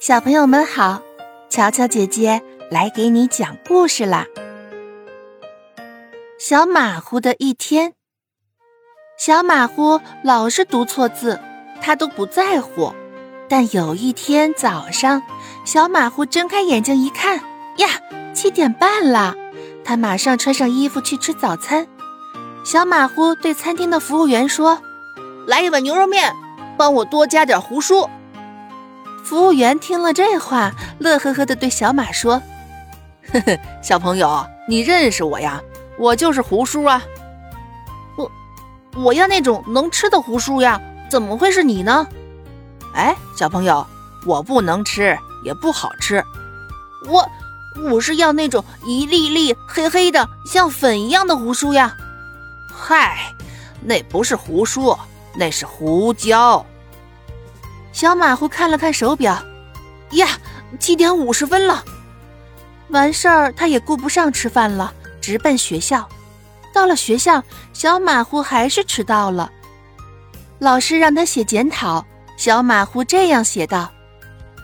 小朋友们好，乔乔姐姐来给你讲故事啦。小马虎的一天，小马虎老是读错字，他都不在乎。但有一天早上，小马虎睁开眼睛一看，呀，七点半了！他马上穿上衣服去吃早餐。小马虎对餐厅的服务员说：“来一碗牛肉面，帮我多加点胡薯。”服务员听了这话，乐呵呵的对小马说：“呵呵，小朋友，你认识我呀？我就是胡叔啊。我我要那种能吃的胡叔呀，怎么会是你呢？哎，小朋友，我不能吃，也不好吃。我我是要那种一粒粒黑黑的，像粉一样的胡叔呀。嗨，那不是胡叔，那是胡椒。”小马虎看了看手表，呀，七点五十分了。完事儿，他也顾不上吃饭了，直奔学校。到了学校，小马虎还是迟到了。老师让他写检讨，小马虎这样写道：“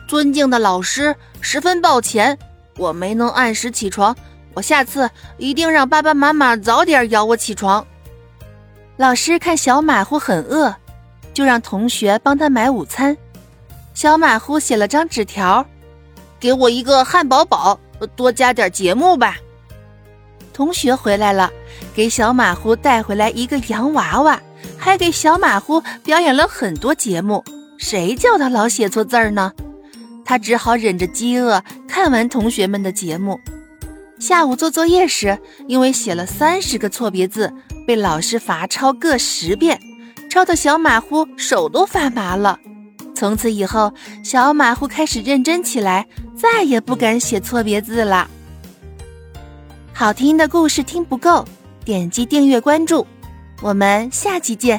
尊敬的老师，十分抱歉，我没能按时起床，我下次一定让爸爸妈妈早点摇我起床。”老师看小马虎很饿。就让同学帮他买午餐。小马虎写了张纸条，给我一个汉堡包，多加点节目吧。同学回来了，给小马虎带回来一个洋娃娃，还给小马虎表演了很多节目。谁叫他老写错字儿呢？他只好忍着饥饿看完同学们的节目。下午做作业时，因为写了三十个错别字，被老师罚抄个十遍。抄的小马虎手都发麻了。从此以后，小马虎开始认真起来，再也不敢写错别字了。好听的故事听不够，点击订阅关注，我们下期见。